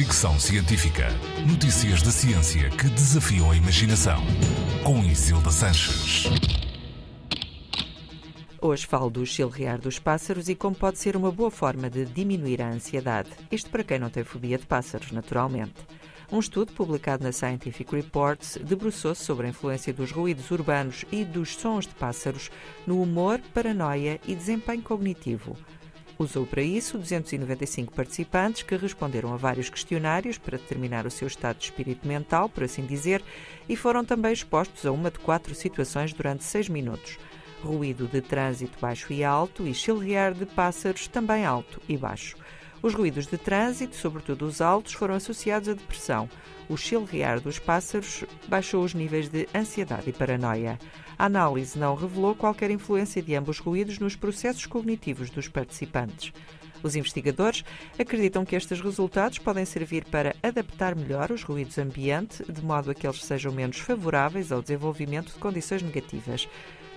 Fricção Científica. Notícias da ciência que desafiam a imaginação. Com Isilda Sanches. Hoje falo do chilrear dos pássaros e como pode ser uma boa forma de diminuir a ansiedade. Isto para quem não tem fobia de pássaros, naturalmente. Um estudo publicado na Scientific Reports debruçou-se sobre a influência dos ruídos urbanos e dos sons de pássaros no humor, paranoia e desempenho cognitivo. Usou para isso 295 participantes que responderam a vários questionários para determinar o seu estado de espírito mental, por assim dizer, e foram também expostos a uma de quatro situações durante seis minutos. Ruído de trânsito baixo e alto e chilrear de pássaros também alto e baixo. Os ruídos de trânsito, sobretudo os altos, foram associados à depressão. O chilrear dos pássaros baixou os níveis de ansiedade e paranoia. A análise não revelou qualquer influência de ambos ruídos nos processos cognitivos dos participantes. Os investigadores acreditam que estes resultados podem servir para adaptar melhor os ruídos ambiente, de modo a que eles sejam menos favoráveis ao desenvolvimento de condições negativas.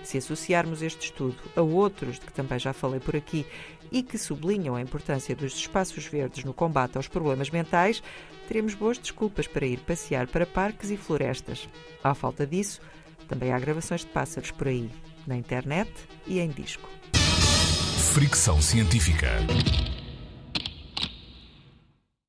Se associarmos este estudo a outros de que também já falei por aqui e que sublinham a importância dos espaços verdes no combate aos problemas mentais, teremos boas desculpas para ir passear para parques e florestas. À falta disso, também há gravações de pássaros por aí, na internet e em disco. Fricção Científica.